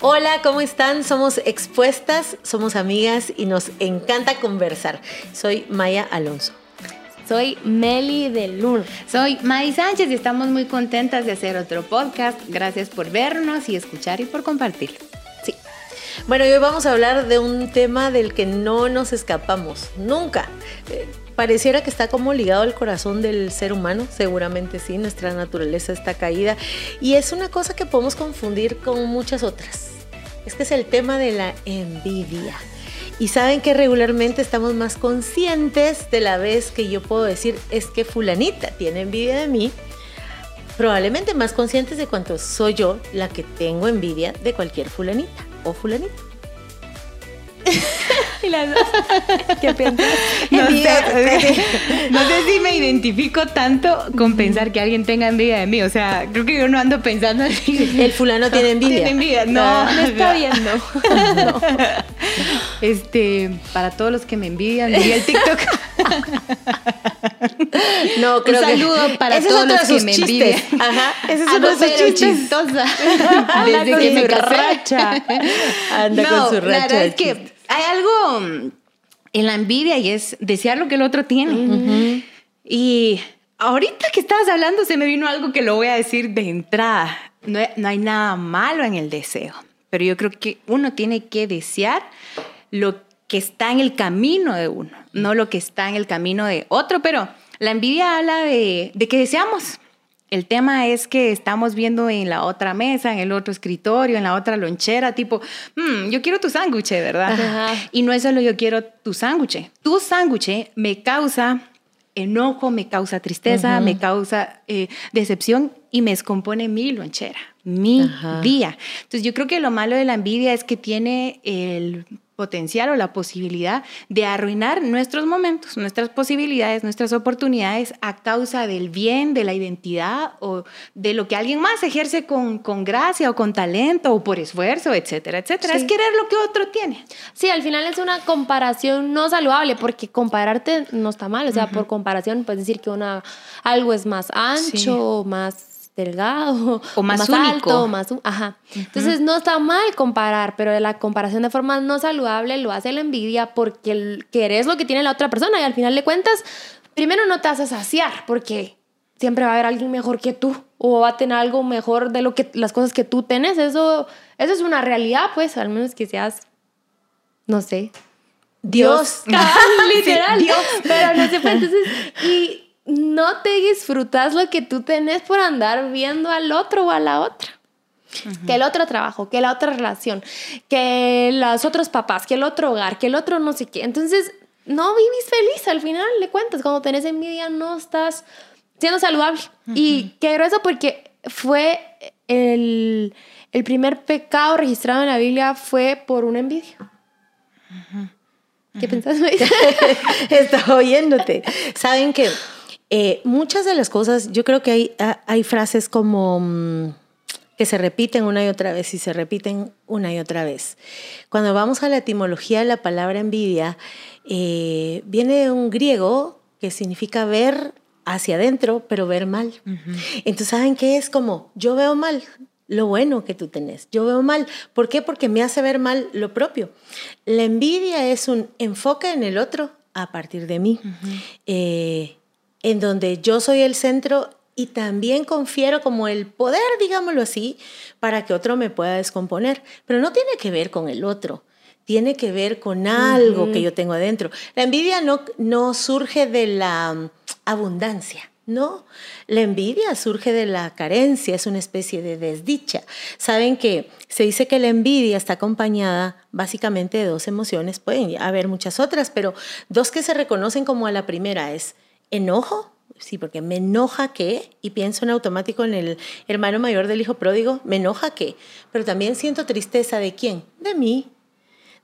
Hola, ¿cómo están? Somos expuestas, somos amigas y nos encanta conversar. Soy Maya Alonso. Soy Meli de Luna. Soy May Sánchez y estamos muy contentas de hacer otro podcast. Gracias por vernos y escuchar y por compartir. Sí. Bueno, hoy vamos a hablar de un tema del que no nos escapamos, nunca. Pareciera que está como ligado al corazón del ser humano, seguramente sí, nuestra naturaleza está caída y es una cosa que podemos confundir con muchas otras. Es que es el tema de la envidia. Y saben que regularmente estamos más conscientes de la vez que yo puedo decir es que fulanita tiene envidia de mí, probablemente más conscientes de cuánto soy yo la que tengo envidia de cualquier fulanita o fulanito. y las dos. ¿Qué piensas? No sé, no sé si me identifico tanto con pensar que alguien tenga envidia de mí. O sea, creo que yo no ando pensando así. El fulano tiene envidia. Tiene envidia. No, No, me está viendo. No. Este, para todos los que me envidian, diría el TikTok. No, creo Un que- saludo para ese es todos los que me chistes. envidian. Ajá, ese es Ah, uno no, de sus chistes. chistosa. Desde que me casé. racha. Anda no, con su racha. La verdad es que. Hay algo mm, en la envidia y es desear lo que el otro tiene. Y ahorita que estabas hablando se me vino algo que lo voy a decir de entrada. No, hay- no hay nada malo en el deseo, pero yo creo que uno tiene que desear lo que está en el camino de uno, no lo que está en el camino de otro, pero la envidia habla de, de que deseamos. El tema es que estamos viendo en la otra mesa, en el otro escritorio, en la otra lonchera, tipo, "Mm, yo quiero tu sándwich, ¿verdad? Ajá. Y no es solo yo quiero tu sándwich. Tu sándwich me causa enojo, me causa tristeza, me causa eh, decepción y me descompone mi lonchera, mi Ajá. día. Entonces yo creo que lo malo de la envidia es que tiene el potencial o la posibilidad de arruinar nuestros momentos, nuestras posibilidades, nuestras oportunidades a causa del bien, de la identidad o de lo que alguien más ejerce con, con gracia o con talento o por esfuerzo, etcétera, etcétera. Sí. Es querer lo que otro tiene. Sí, al final es una comparación no saludable porque compararte no está mal. O sea, por comparación puedes decir que una, algo es más ancho, Sí. más delgado, O más único. alto, o más... Ajá. Entonces no está mal comparar, pero la comparación de forma no saludable lo hace la envidia porque querés lo que tiene la otra persona y al final de cuentas, primero no te haces saciar porque siempre va a haber alguien mejor que tú o va a tener algo mejor de lo que las cosas que tú tenés. Eso, eso es una realidad, pues, al menos que seas, no sé, Dios. literal. Pero no sé, pues, entonces, y no te disfrutas lo que tú tenés por andar viendo al otro o a la otra. Que el otro trabajo, que la otra relación, que los otros papás, que el otro hogar, que el otro no sé qué. Entonces, no vivís feliz al final le cuentas. Cuando tenés envidia, no estás siendo saludable. Y qué grueso porque fue el, el primer pecado registrado en la Biblia fue por una envidia. ¿Qué pensás? Estaba oyéndote. Saben que eh, muchas de las cosas, yo creo que hay, ha- hay frases como mm, que se repiten una y otra vez y se repiten una y otra vez. Cuando vamos a la etimología de la palabra envidia, eh, viene de un griego que significa ver hacia adentro, pero ver mal. Entonces, ¿saben qué es? Como, yo veo mal lo bueno que tú tenés. Yo veo mal. ¿Por qué? Porque me hace ver mal lo propio. La envidia es un enfoque en el otro a partir de mí, eh, en donde yo soy el centro y también confiero como el poder, digámoslo así, para que otro me pueda descomponer. Pero no tiene que ver con el otro. Tiene que ver con algo que yo tengo adentro. La envidia no, no surge de la mm, abundancia, no. La envidia surge de la carencia, es una especie de desdicha. Saben que se dice que la envidia está acompañada básicamente de dos emociones, pueden haber muchas otras, pero dos que se reconocen como a la primera es enojo, sí, porque me enoja que, y pienso en automático en el hermano mayor del hijo pródigo, me enoja que, pero también siento tristeza de quién, de mí,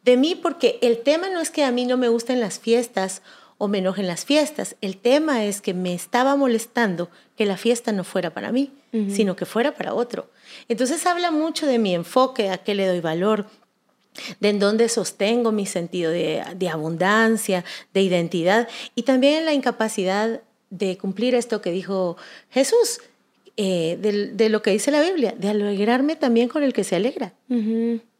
de mí porque el tema no es que a mí no me gusten las fiestas o me enojen las fiestas. El tema es que me estaba molestando que la fiesta no fuera para mí, sino que fuera para otro. Entonces habla mucho de mi enfoque, a qué le doy valor, de en dónde sostengo mi sentido de, de abundancia, de identidad y también la incapacidad de cumplir esto que dijo Jesús. eh, de, lo que dice la Biblia, de alegrarme también con el que se alegra,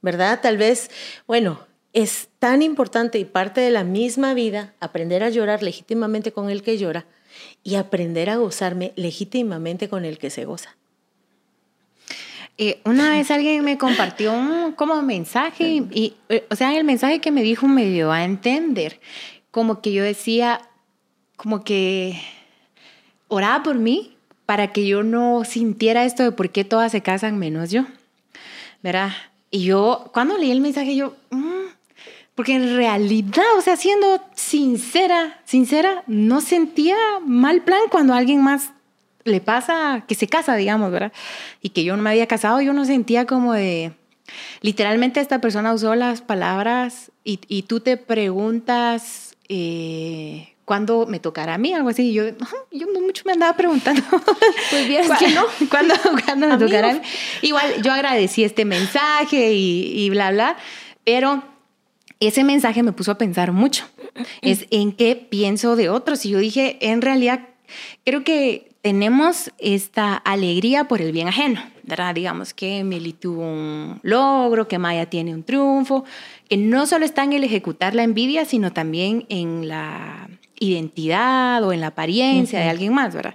¿verdad? Tal vez, bueno, es tan importante y parte de la misma vida aprender a llorar legítimamente con el que llora y aprender a gozarme legítimamente con el que se goza. Eh, una vez alguien me compartió un como mensaje y, o sea, el mensaje que me dijo me dio a entender como que yo decía, como que oraba por mí para que yo no sintiera esto de por qué todas se casan menos yo, ¿verdad? Y yo, cuando leí el mensaje, yo, mm", porque en realidad, o sea, siendo sincera, sincera, no sentía mal plan cuando alguien más le pasa que se casa, digamos, ¿verdad? Y que yo no me había casado, yo no sentía como de... Literalmente esta persona usó las palabras y, y tú te preguntas, eh, ¿cuándo me tocará a mí? Algo así. Y yo, yo no mucho me andaba preguntando. Pues bien, que no. ¿Cuándo, me tocará a mí? Igual yo agradecí este mensaje y, y bla, bla, pero ese mensaje me puso a pensar mucho. Es en qué pienso de otros. Y yo dije, en realidad, creo que tenemos esta alegría por el bien ajeno, ¿verdad? Digamos que Meli tuvo un logro, que Maya tiene un triunfo, que no solo está en el ejecutar la envidia, sino también en la identidad o en la apariencia de alguien más, ¿verdad?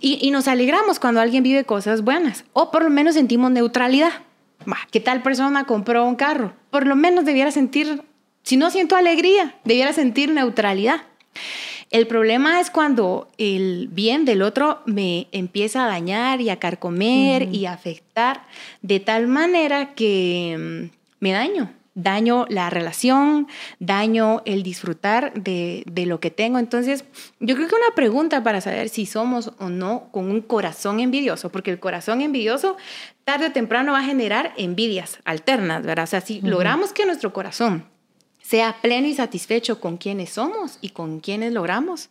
Y, nos alegramos cuando alguien vive cosas buenas, o por lo menos sentimos neutralidad. ¿Qué tal persona compró un carro? Por lo menos debiera sentir, si no siento alegría, debiera sentir neutralidad. El problema es cuando el bien del otro me empieza a dañar y a carcomer y a afectar de tal manera que mm, me daño, daño la relación, daño el disfrutar de, lo que tengo. Entonces, yo creo que una pregunta para saber si somos o no con un corazón envidioso, porque el corazón envidioso tarde o temprano va a generar envidias alternas, ¿verdad? O sea, si logramos que nuestro corazón sea pleno y satisfecho con quienes somos y con quienes logramos,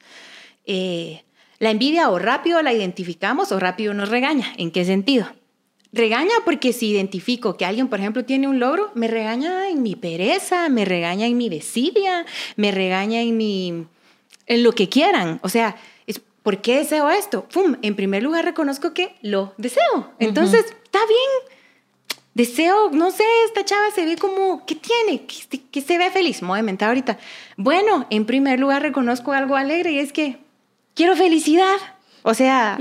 eh, la envidia o rápido la identificamos o rápido nos regaña. ¿En qué sentido? Regaña porque si identifico que alguien, por ejemplo, tiene un logro, me regaña en mi pereza, me regaña en mi desidia, me regaña en mi en lo que quieran. O sea, es ¿por qué deseo esto? Pum, en primer lugar reconozco que lo deseo. Entonces, está bien. Deseo, no sé, esta chava se ve como, ¿qué tiene? Que, se ve feliz. Mentar ahorita. Bueno, en primer lugar reconozco algo alegre y es que quiero felicidad. O sea,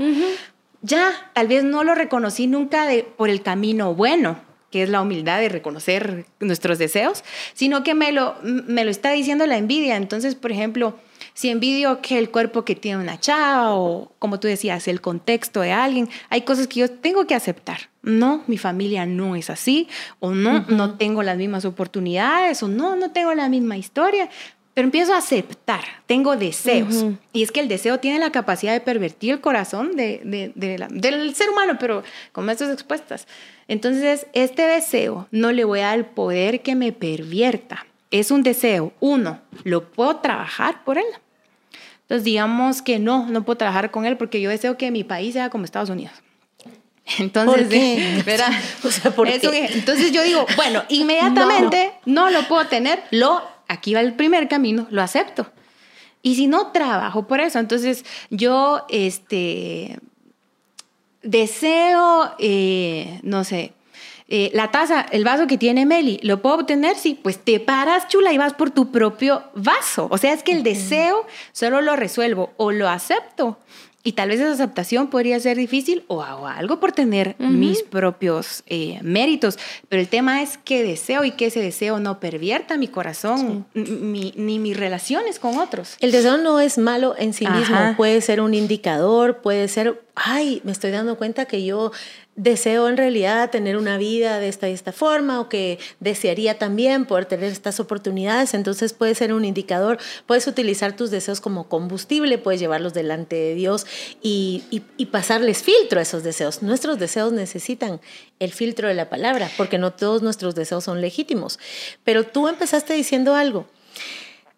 ya tal vez no lo reconocí nunca de, por el camino bueno, que es la humildad de reconocer nuestros deseos, sino que me lo, me lo está diciendo la envidia. Entonces, por ejemplo, si envidio que el cuerpo que tiene una chava o, como tú decías, el contexto de alguien, hay cosas que yo tengo que aceptar. No, mi familia no es así, o no, no tengo las mismas oportunidades, o no, no tengo la misma historia. Pero empiezo a aceptar, tengo deseos. Y es que el deseo tiene la capacidad de pervertir el corazón de, del ser humano, pero con estas expuestas. Entonces, este deseo no le voy a dar el poder que me pervierta. Es un deseo. Uno, lo puedo trabajar por él. Entonces, digamos que no, no puedo trabajar con él porque yo deseo que mi país sea como Estados Unidos. Entonces, O sea, ¿por qué? entonces yo digo, bueno, inmediatamente no. lo puedo tener, lo aquí va el primer camino, lo acepto. Y si no, trabajo por eso. Entonces, yo este, deseo, eh, no sé, eh, la taza, el vaso que tiene Meli, ¿lo puedo obtener? Sí, pues te paras, chula, y vas por tu propio vaso. O sea, es que el deseo solo lo resuelvo o lo acepto y tal vez esa aceptación podría ser difícil o hago algo por tener mis propios eh, méritos. Pero el tema es qué deseo y que ese deseo no pervierta mi corazón ni mis relaciones con otros. El deseo no es malo en sí mismo. Puede ser un indicador, puede ser, ay, me estoy dando cuenta que yo deseo en realidad tener una vida de esta y esta forma o que desearía también poder tener estas oportunidades, entonces puede ser un indicador, puedes utilizar tus deseos como combustible, puedes llevarlos delante de Dios y, pasarles filtro a esos deseos. Nuestros deseos necesitan el filtro de la palabra, porque no todos nuestros deseos son legítimos. Pero tú empezaste diciendo algo.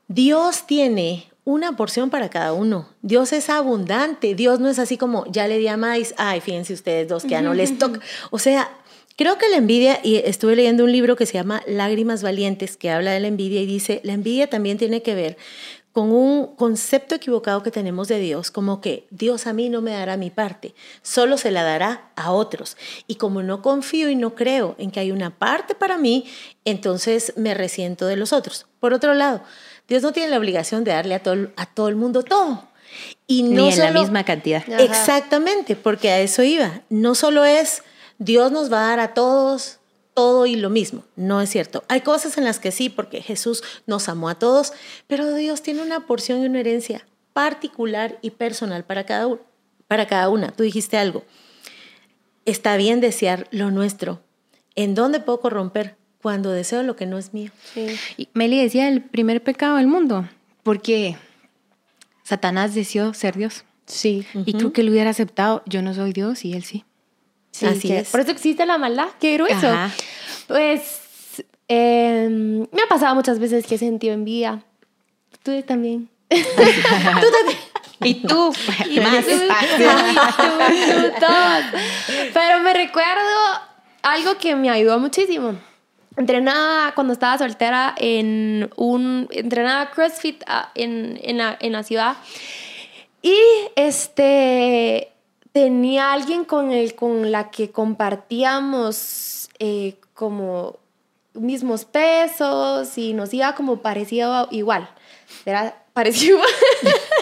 Dios tiene una porción para cada uno. Dios es abundante. Dios no es así como, ya le di a ay, fíjense ustedes dos que ya no les toca. O sea, creo que la envidia, y estuve leyendo un libro que se llama Lágrimas Valientes, que habla de la envidia y dice, la envidia también tiene que ver con un concepto equivocado que tenemos de Dios, como que Dios a mí no me dará mi parte, solo se la dará a otros. Y como no confío y no creo en que hay una parte para mí, entonces me resiento de los otros. Por otro lado, Dios no tiene la obligación de darle a todo, a todo el mundo todo. Y no Ni en la misma cantidad. Exactamente, porque a eso iba. No solo es Dios nos va a dar a todos todo y lo mismo. No es cierto. Hay cosas en las que sí, porque Jesús nos amó a todos, pero Dios tiene una porción y una herencia particular y personal para cada, uno, para cada una. Tú dijiste algo. Está bien desear lo nuestro. ¿En dónde puedo corromper? Cuando deseo lo que no es mío. Y Meli decía el primer pecado del mundo, porque Satanás deseó ser Dios. Sí. Y creo que él hubiera aceptado, yo no soy Dios y él sí. Así es. Por eso existe la maldad. Qué grueso. Pues em, me ha pasado muchas veces que he sentido envidia. Tú también. tú también. Y tú, y más. Pero me recuerdo algo que me ayudó muchísimo. Entrenaba cuando estaba soltera en un. Entrenaba CrossFit ah, en, en, la, en la ciudad. Y este tenía alguien con, el, con la que compartíamos eh, como mismos pesos y nos iba como parecido igual. Era parecido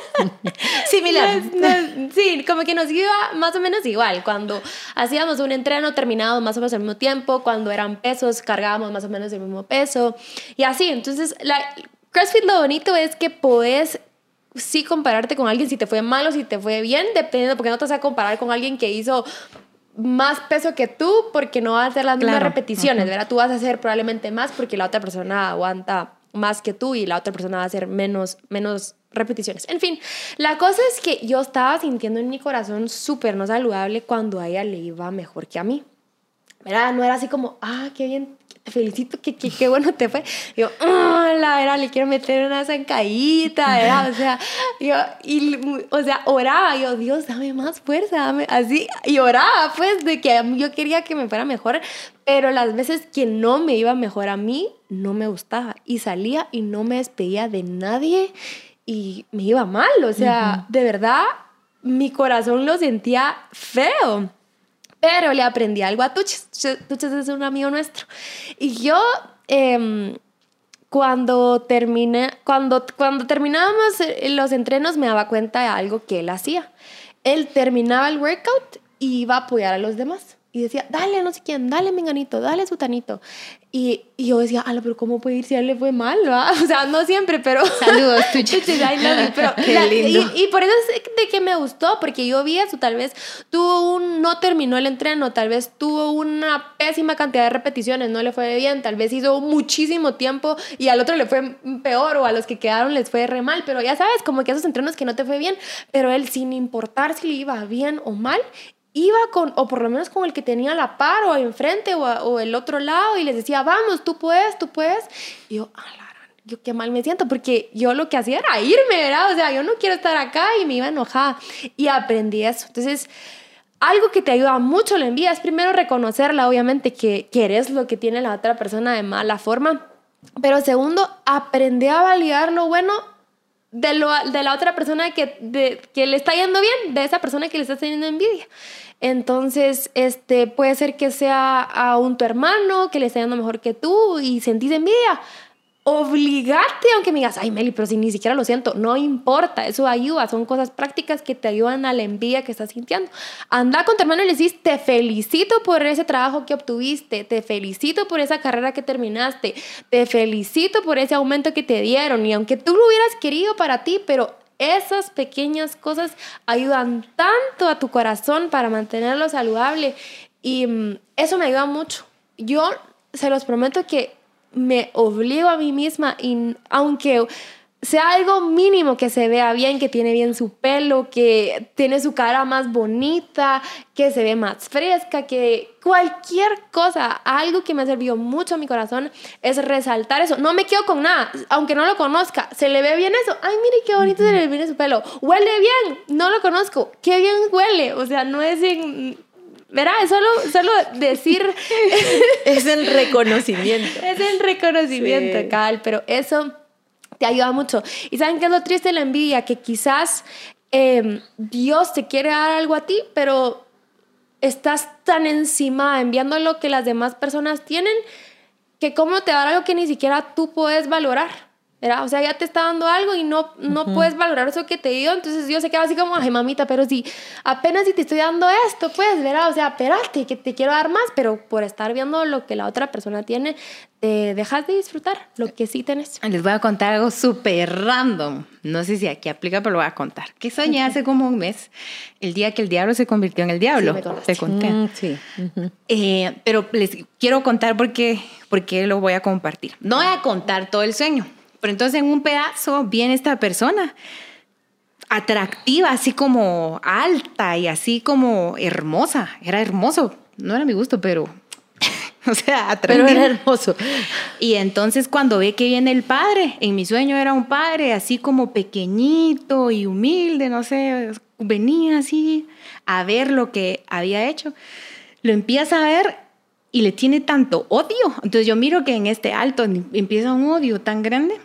Similar. sí, como que nos iba más o menos igual. Cuando hacíamos un entreno, terminábamos más o menos al mismo tiempo. Cuando eran pesos, cargábamos más o menos el mismo peso. Y así. Entonces, la, CrossFit lo bonito es que puedes sí compararte con alguien si te fue mal o si te fue bien, dependiendo, porque no te vas a comparar con alguien que hizo más peso que tú porque no va a hacer las mismas repeticiones, ¿verdad? Tú vas a hacer probablemente más porque la otra persona aguanta más que tú y la otra persona va a hacer menos, menos repeticiones. En fin, la cosa es que yo estaba sintiendo en mi corazón súper no saludable cuando a ella le iba mejor que a mí. ¿Verdad? No era así como, ah, qué bien, te felicito, qué, qué, qué bueno te fue. yo, ah, la verdad, le quiero meter una zancadita. O sea, yo, y, o sea, oraba, yo, Dios, dame más fuerza, dame, así, y oraba, pues, de que yo quería que me fuera mejor, pero las veces que no me iba mejor a mí, no me gustaba, y salía y no me despedía de nadie, y me iba mal, o sea, de verdad, mi corazón lo sentía feo. Pero le aprendí algo a Tuches. Tuches es un amigo nuestro. Y yo, em, cuando, terminé, cuando, cuando terminábamos eh, los entrenos, me daba cuenta de algo que él hacía. Él terminaba el workout y iba a apoyar a los demás y decía, dale no sé quién, dale menganito, dale sutanito. Y, y yo decía, ala, pero ¿cómo puede ir si a él le fue mal? O sea, no siempre, pero... Saludos, tuchis. pero, Qué lindo. Y, por eso es de que me gustó, porque yo vi eso, tal vez tuvo un, no terminó el entreno, tal vez tuvo una pésima cantidad de repeticiones, no le fue bien, tal vez hizo muchísimo tiempo y al otro le fue peor o a los que quedaron les fue re mal, pero ya sabes, como que esos entrenos que no te fue bien, pero él sin importar si le iba bien o mal, iba con, o por lo menos con el que tenía la par o enfrente o, o el otro lado y les decía, vamos, tú puedes, tú puedes. Y yo, yo qué mal me siento, porque yo lo que hacía era irme, ¿verdad? O sea, yo no quiero estar acá y me iba enojada. Y aprendí eso. Entonces, algo que te ayuda mucho la envidia es primero reconocerla, obviamente, que, que eres lo que tiene la otra persona de mala forma. Pero segundo, aprender a validar lo bueno de, lo, de la otra persona que, de, que le está yendo bien, de esa persona que le está teniendo envidia. Entonces, este, puede ser que sea a un tu hermano que le está yendo mejor que tú y sentís envidia. Obligate, aunque me digas, ay Meli, pero si ni siquiera lo siento, no importa, eso ayuda, son cosas prácticas que te ayudan a la envidia que estás sintiendo. Anda con tu hermano y le decís, te felicito por ese trabajo que obtuviste, te felicito por esa carrera que terminaste, te felicito por ese aumento que te dieron y aunque tú lo hubieras querido para ti, pero esas pequeñas cosas ayudan tanto a tu corazón para mantenerlo saludable y mm, eso me ayuda mucho. Yo se los prometo que me obligo a mí misma y aunque sea algo mínimo que se vea bien, que tiene bien su pelo, que tiene su cara más bonita, que se ve más fresca, que cualquier cosa, algo que me ha servido mucho a mi corazón es resaltar eso. No me quedo con nada, aunque no lo conozca. ¿Se le ve bien eso? Ay, mire qué bonito se le ve su pelo. Huele bien, no lo conozco. Qué bien huele. O sea, no es en Verá, es solo, solo decir... es el reconocimiento. es el reconocimiento, Cal, pero eso te ayuda mucho. ¿Y saben qué es lo triste de la envidia? Que quizás em, Dios te quiere dar algo a ti, pero estás tan encima enviando lo que las demás personas tienen que cómo te va a dar algo que ni siquiera tú puedes valorar. O sea, ya te está dando algo y no, no puedes valorar eso que te dio. Entonces Dios se queda así como, ay, mamita, pero si apenas si te estoy dando esto, pues, ¿verdad? O sea, espérate, que te quiero dar más, pero por estar viendo lo que la otra persona tiene, te dejas de disfrutar lo que sí tenés. Les voy a contar algo súper random. No sé si aquí aplica, pero lo voy a contar. Que soñé hace como un mes, el día que el diablo se convirtió en el diablo. Sí, te conté. Mm, sí. Eh, pero les quiero contar porque, porque lo voy a compartir. No voy a contar todo el sueño pero entonces en un pedazo viene esta persona atractiva, así como alta y así como hermosa. Era hermoso. No era mi gusto, pero o sea, atractivo. Pero era hermoso. Y entonces cuando ve que viene el padre, en mi sueño era un padre así como pequeñito y humilde, no sé, venía así a ver lo que había hecho. Lo empieza a ver y le tiene tanto odio. Entonces yo miro que en este alto empieza un odio tan grande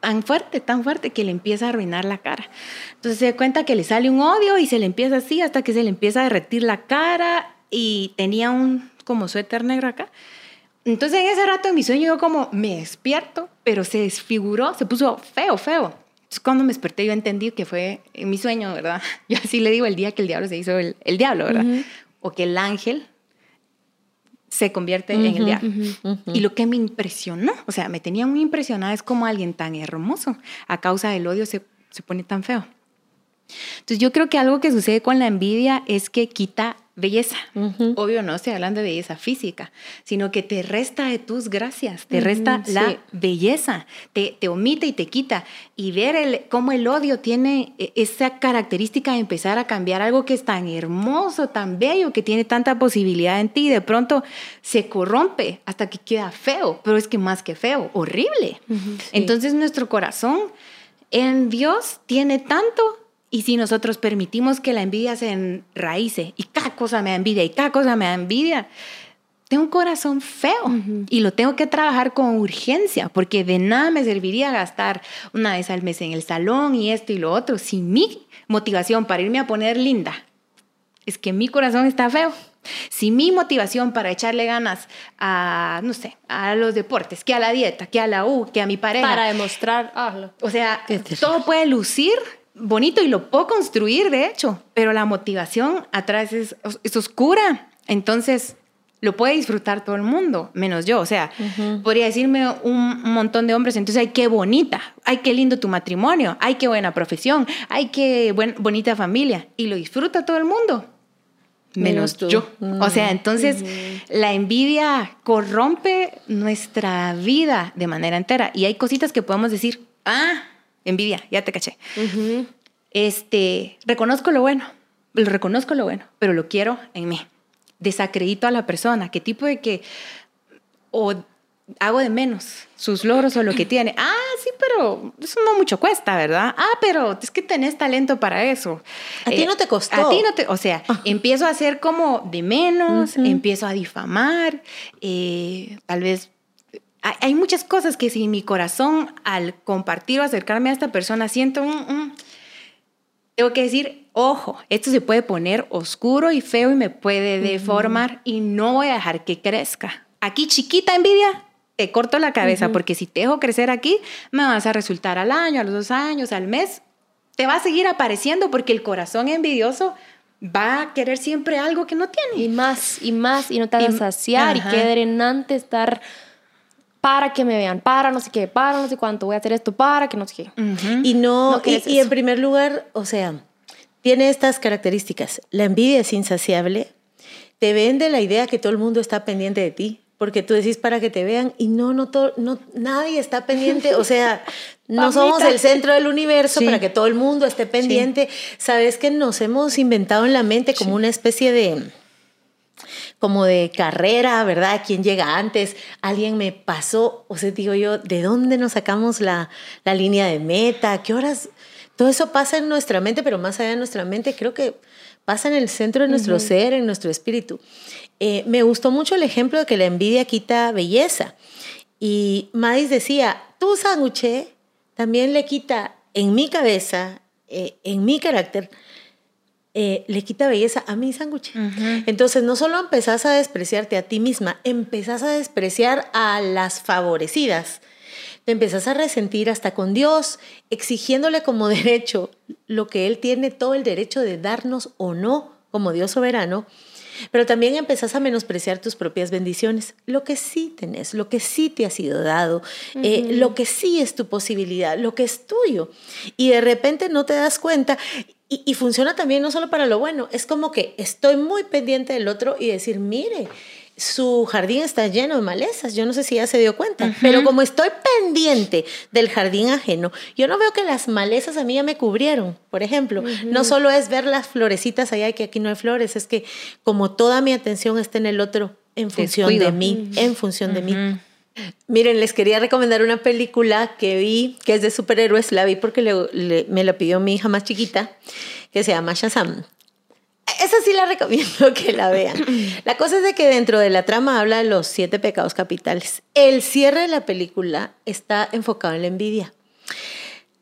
tan fuerte, tan fuerte que le empieza a arruinar la cara. Entonces se da cuenta que le sale un odio y se le empieza así hasta que se le empieza a derretir la cara y tenía un como suéter negro acá. Entonces en ese rato en mi sueño yo como me despierto, pero se desfiguró, se puso feo, feo. Entonces cuando me desperté yo entendí que fue en mi sueño, ¿verdad? Yo así le digo el día que el diablo se hizo el, el diablo, ¿verdad? O que el ángel se convierte en el diablo. Y lo que me impresionó, o sea, me tenía muy impresionada es como alguien tan hermoso a causa del odio se, se pone tan feo. Entonces yo creo que algo que sucede con la envidia es que quita belleza. Obvio no estoy hablando de belleza física, sino que te resta de tus gracias, te resta la belleza, te, te, omite y te quita. Y ver el, cómo el odio tiene e, esa característica de empezar a cambiar algo que es tan hermoso, tan bello, que tiene tanta posibilidad en ti, de pronto se corrompe hasta que queda feo, pero es que más que feo, horrible. Entonces nuestro corazón en Dios tiene tanto y si nosotros permitimos que la envidia se enraíce y cada cosa me da envidia y cada cosa me da envidia, tengo un corazón feo y lo tengo que trabajar con urgencia porque de nada me serviría gastar una vez al mes en el salón y esto y lo otro si mi motivación para irme a poner linda es que mi corazón está feo. Si mi motivación para echarle ganas a, no sé, a los deportes, que a la dieta, que a la U, que a mi pareja. Para demostrar. O sea, todo puede lucir bonito y lo puedo construir, de hecho, pero la motivación atrás es, oscura. Entonces, lo puede disfrutar todo el mundo, menos yo. O sea, podría decirme un montón de hombres, entonces, ay, qué bonita, ay, qué lindo tu matrimonio, ay, qué buena profesión, ay, qué bonita familia. Y lo disfruta todo el mundo, menos, yo. O sea, entonces, la envidia corrompe nuestra vida de manera entera. Y hay cositas que podemos decir, ah, envidia, ya te caché. Este, reconozco lo bueno, reconozco lo bueno, pero lo quiero en mí. Desacredito a la persona, qué tipo de que, o hago de menos sus logros o lo que tiene. Ah, sí, pero eso no mucho cuesta, ¿verdad? Ah, pero es que tenés talento para eso. A ti no te costó. A ti no te, o sea, empiezo a hacer como de menos, empiezo a difamar, eh, tal vez hay muchas cosas que si mi corazón al compartir o acercarme a esta persona siento un, tengo que decir, ojo, esto se puede poner oscuro y feo y me puede deformar y no voy a dejar que crezca. Aquí chiquita envidia, te corto la cabeza porque si te dejo crecer aquí, me vas a resultar al año, a los dos años, al mes, te va a seguir apareciendo porque el corazón envidioso va a querer siempre algo que no tiene. Y más, y más, y no te vas a saciar y qué drenante estar para que me vean, para no sé qué, para no sé cuánto, voy a hacer esto, para que no sé qué. Y no, y, en primer lugar, o sea, tiene estas características. La envidia es insaciable, te vende la idea que todo el mundo está pendiente de ti, porque tú decís para que te vean y no, no, todo, no nadie está pendiente, o sea, no somos el centro del universo para que todo el mundo esté pendiente. Sabes que nos hemos inventado en la mente como una especie de como de carrera, ¿verdad? ¿Quién llega antes? Alguien me pasó, o sea, digo yo, ¿de dónde nos sacamos la, la línea de meta? ¿Qué horas? Todo eso pasa en nuestra mente, pero más allá de nuestra mente, creo que pasa en el centro de nuestro ser, en nuestro espíritu. Eh, me gustó mucho el ejemplo de que la envidia quita belleza. Y Madis decía, tu sándwich también le quita en mi cabeza, eh, en mi carácter, eh, le quita belleza a mi sándwich. Entonces, no solo empezás a despreciarte a ti misma, empezás a despreciar a las favorecidas. Te empezás a resentir hasta con Dios, exigiéndole como derecho lo que Él tiene todo el derecho de darnos o no como Dios soberano. Pero también empezás a menospreciar tus propias bendiciones, lo que sí tenés, lo que sí te ha sido dado, eh, lo que sí es tu posibilidad, lo que es tuyo. Y de repente no te das cuenta y, funciona también no solo para lo bueno, es como que estoy muy pendiente del otro y decir, mire, su jardín está lleno de malezas, yo no sé si ya se dio cuenta, pero como estoy pendiente del jardín ajeno, yo no veo que las malezas a mí ya me cubrieron, por ejemplo. No solo es ver las florecitas allá y que aquí no hay flores, es que como toda mi atención está en el otro, en función de mí, en función de mí. Miren, les quería recomendar una película que vi, que es de superhéroes, la vi porque me la pidió mi hija más chiquita, que se llama Shazam. Esa sí la recomiendo que la vean. La cosa es de que dentro de la trama habla de los siete pecados capitales. El cierre de la película está enfocado en la envidia.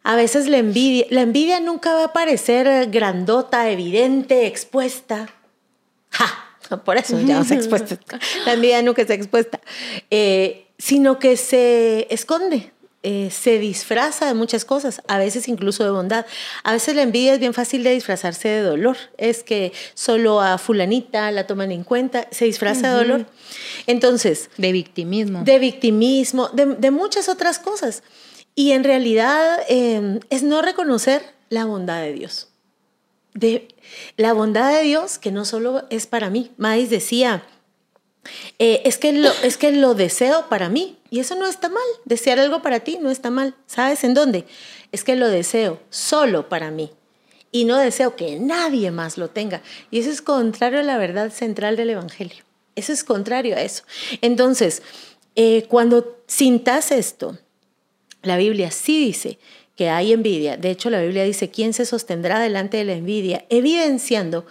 A veces la envidia, la envidia nunca va a parecer grandota, evidente, expuesta. ¡Ja! Por eso ya no se expuesta. La envidia nunca está expuesta. Eh, sino que se esconde, eh, se disfraza de muchas cosas, a veces incluso de bondad. A veces la envidia es bien fácil de disfrazarse de dolor. Es que solo a fulanita la toman en cuenta, se disfraza de dolor. Entonces... De victimismo. De victimismo, de, muchas otras cosas. Y en realidad em, es no reconocer la bondad de Dios. De la bondad de Dios que no solo es para mí. Mais decía, eh, es, que lo, es que lo deseo para mí y eso no está mal. Desear algo para ti no está mal. ¿Sabes en dónde? Es que lo deseo solo para mí y no deseo que nadie más lo tenga. Y eso es contrario a la verdad central del Evangelio. Eso es contrario a eso. Entonces, eh, cuando sintas esto, la Biblia sí dice que hay envidia. De hecho, la Biblia dice, ¿quién se sostendrá delante de la envidia? Evidenciando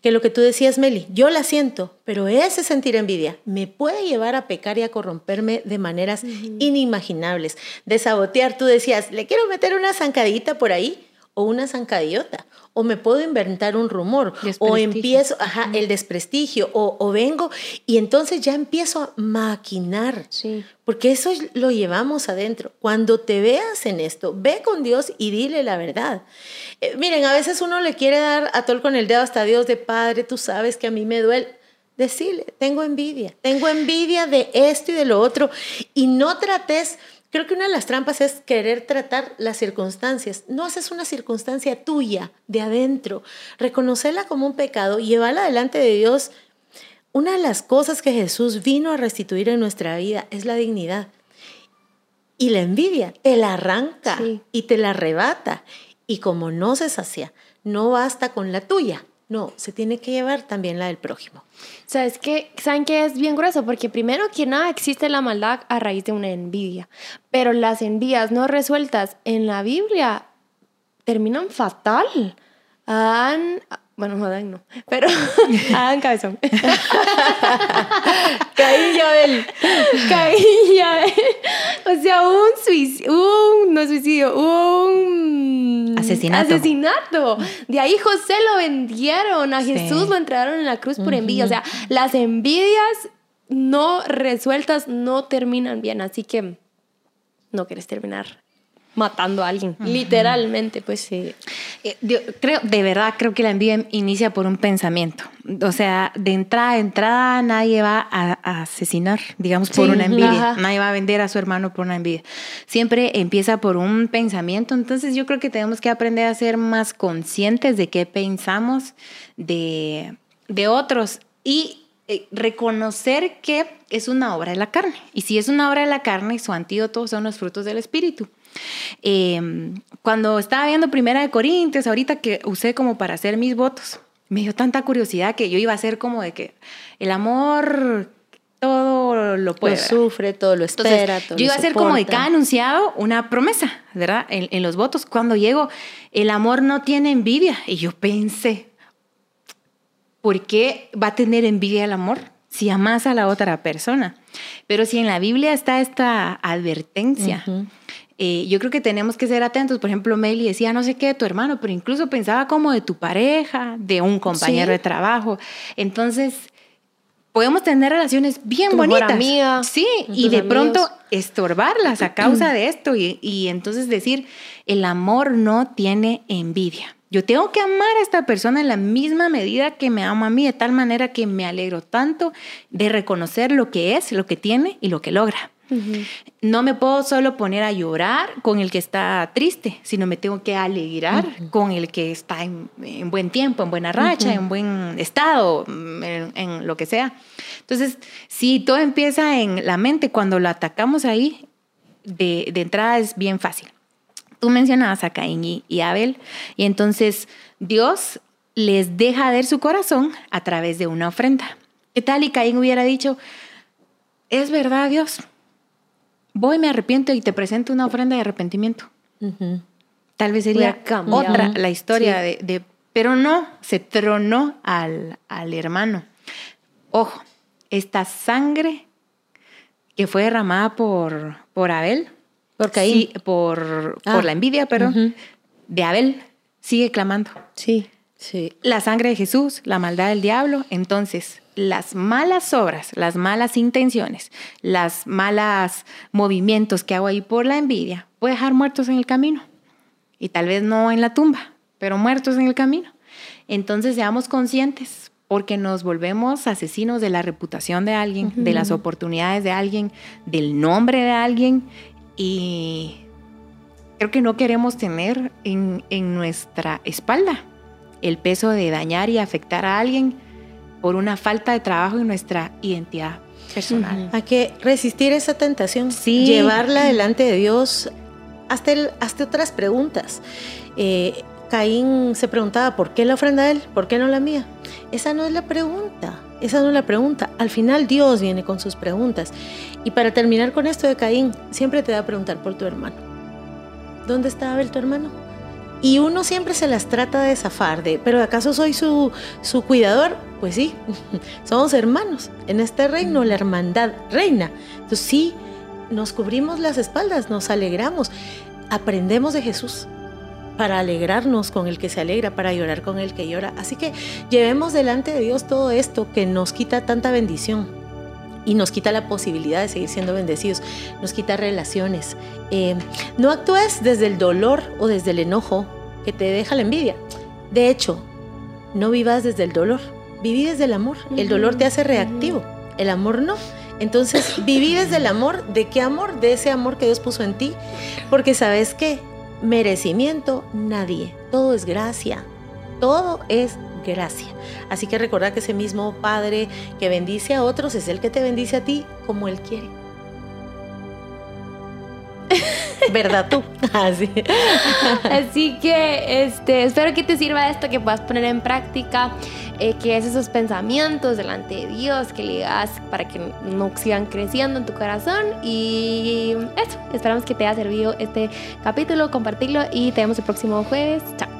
que lo que tú decías, Meli, yo la siento, pero ese sentir envidia me puede llevar a pecar y a corromperme de maneras inimaginables, de sabotear. Tú decías, le quiero meter una zancadita por ahí o una zancadillota o me puedo inventar un rumor, o empiezo, ajá, el desprestigio, o, vengo y entonces ya empiezo a maquinar, sí. porque eso lo llevamos adentro. Cuando te veas en esto, ve con Dios y dile la verdad. Eh, miren, a veces uno le quiere dar a tol con el dedo hasta Dios de Padre, tú sabes que a mí me duele. Decirle, tengo envidia, tengo envidia de esto y de lo otro, y no trates Creo que una de las trampas es querer tratar las circunstancias. No haces una circunstancia tuya, de adentro. Reconocerla como un pecado y llevarla delante de Dios. Una de las cosas que Jesús vino a restituir en nuestra vida es la dignidad. Y la envidia te la arranca y te la arrebata. Y como no se sacia, no basta con la tuya. No, se tiene que llevar también la del prójimo. ¿Sabes qué? ¿Saben qué es bien grueso? Porque primero que nada existe la maldad a raíz de una envidia. Pero las envidias no resueltas en la Biblia terminan fatal. Han, bueno, Adán no, pero Adán Cabezón. Caí Yabel. Caí Yabel. O sea, un suicidio, un, no suicidio, un asesinato. Asesinato. De ahí José lo vendieron, a Jesús lo entregaron en la cruz por envidia. O sea, las envidias no resueltas no terminan bien, así que no quieres terminar matando a alguien, literalmente, pues sí. Eh, yo creo, de verdad, creo que la envidia inicia por un pensamiento. O sea, de entrada a entrada nadie va a, asesinar, digamos, por una envidia. Nadie va a vender a su hermano por una envidia. Siempre empieza por un pensamiento. Entonces yo creo que tenemos que aprender a ser más conscientes de qué pensamos de, de otros y eh, reconocer que es una obra de la carne. Y si es una obra de la carne, su antídoto son los frutos del espíritu. Em, cuando estaba viendo Primera de Corintios, ahorita que usé como para hacer mis votos, me dio tanta curiosidad que yo iba a hacer como de que el amor todo lo puede. Lo sufre, todo lo espera. todo yo iba a hacer como de cada anunciado una promesa, ¿verdad? En, en, los votos. Cuando llego, el amor no tiene envidia. Y yo pensé, ¿por qué va a tener envidia el amor si amas a la otra persona? Pero si en la Biblia está esta advertencia, eh, yo creo que tenemos que ser atentos. Por ejemplo, Meli decía no sé qué de tu hermano, pero incluso pensaba como de tu pareja, de un compañero de trabajo. Entonces, podemos tener relaciones bien bonitas. Amiga, sí, y de pronto estorbarlas a causa de esto y, y entonces decir, el amor no tiene envidia. Yo tengo que amar a esta persona en la misma medida que me amo a mí, de tal manera que me alegro tanto de reconocer lo que es, lo que tiene y lo que logra. No me puedo solo poner a llorar con el que está triste, sino me tengo que alegrar con el que está en, buen tiempo, en buena racha, en buen estado, en, lo que sea. Entonces, si todo empieza en la mente, cuando lo atacamos ahí, de, entrada es bien fácil. Tú mencionabas a Caín y, y Abel, y entonces Dios les deja ver su corazón a través de una ofrenda. ¿Qué tal? Y Caín hubiera dicho, es verdad Dios, voy, me arrepiento y te presento una ofrenda de arrepentimiento. Tal vez sería otra la historia de, Pero no, se tronó al, al hermano. Ojo, esta sangre que fue derramada por, por Abel, por por, ah. la envidia, pero de Abel, sigue clamando. Sí. Sí. La sangre de Jesús, la maldad del diablo. Entonces, las malas obras, las malas intenciones, las malas movimientos que hago ahí por la envidia, puede dejar muertos en el camino. Y tal vez no en la tumba, pero muertos en el camino. Entonces, seamos conscientes porque nos volvemos asesinos de la reputación de alguien, de las oportunidades de alguien, del nombre de alguien y creo que no queremos tener en, en nuestra espalda el peso de dañar y afectar a alguien por una falta de trabajo en nuestra identidad personal. Hay que resistir esa tentación, llevarla delante de Dios, hasta, hasta otras preguntas. Eh, Caín se preguntaba, ¿por qué la ofrenda a él? ¿Por qué no la mía? Esa no es la pregunta, esa no es la pregunta. Al final Dios viene con sus preguntas. Y para terminar con esto de Caín, siempre te va a preguntar por tu hermano. ¿Dónde está Abel, tu hermano? Y uno siempre se las trata de zafar de, pero ¿acaso soy su, su cuidador? Pues sí, somos hermanos. En este reino la hermandad reina. Entonces sí, nos cubrimos las espaldas, nos alegramos, aprendemos de Jesús para alegrarnos con el que se alegra, para llorar con el que llora. Así que llevemos delante de Dios todo esto que nos quita tanta bendición y nos quita la posibilidad de seguir siendo bendecidos, nos quita relaciones. Eh, no actúes desde el dolor o desde el enojo que te deja la envidia. De hecho, no vivas desde el dolor, viví desde el amor. El dolor te hace reactivo, el amor no. Entonces, viví desde el amor. ¿De qué amor? De ese amor que Dios puso en ti. Porque sabes qué? Merecimiento, nadie. Todo es gracia. Todo es gracia. Así que recuerda que ese mismo Padre que bendice a otros es el que te bendice a ti como Él quiere. ¿Verdad tú? Así. Así que este, espero que te sirva esto, que puedas poner en práctica, eh, que es esos pensamientos delante de Dios, que le digas para que no sigan creciendo en tu corazón. Y eso, esperamos que te haya servido este capítulo, compartirlo y te vemos el próximo jueves. Chao.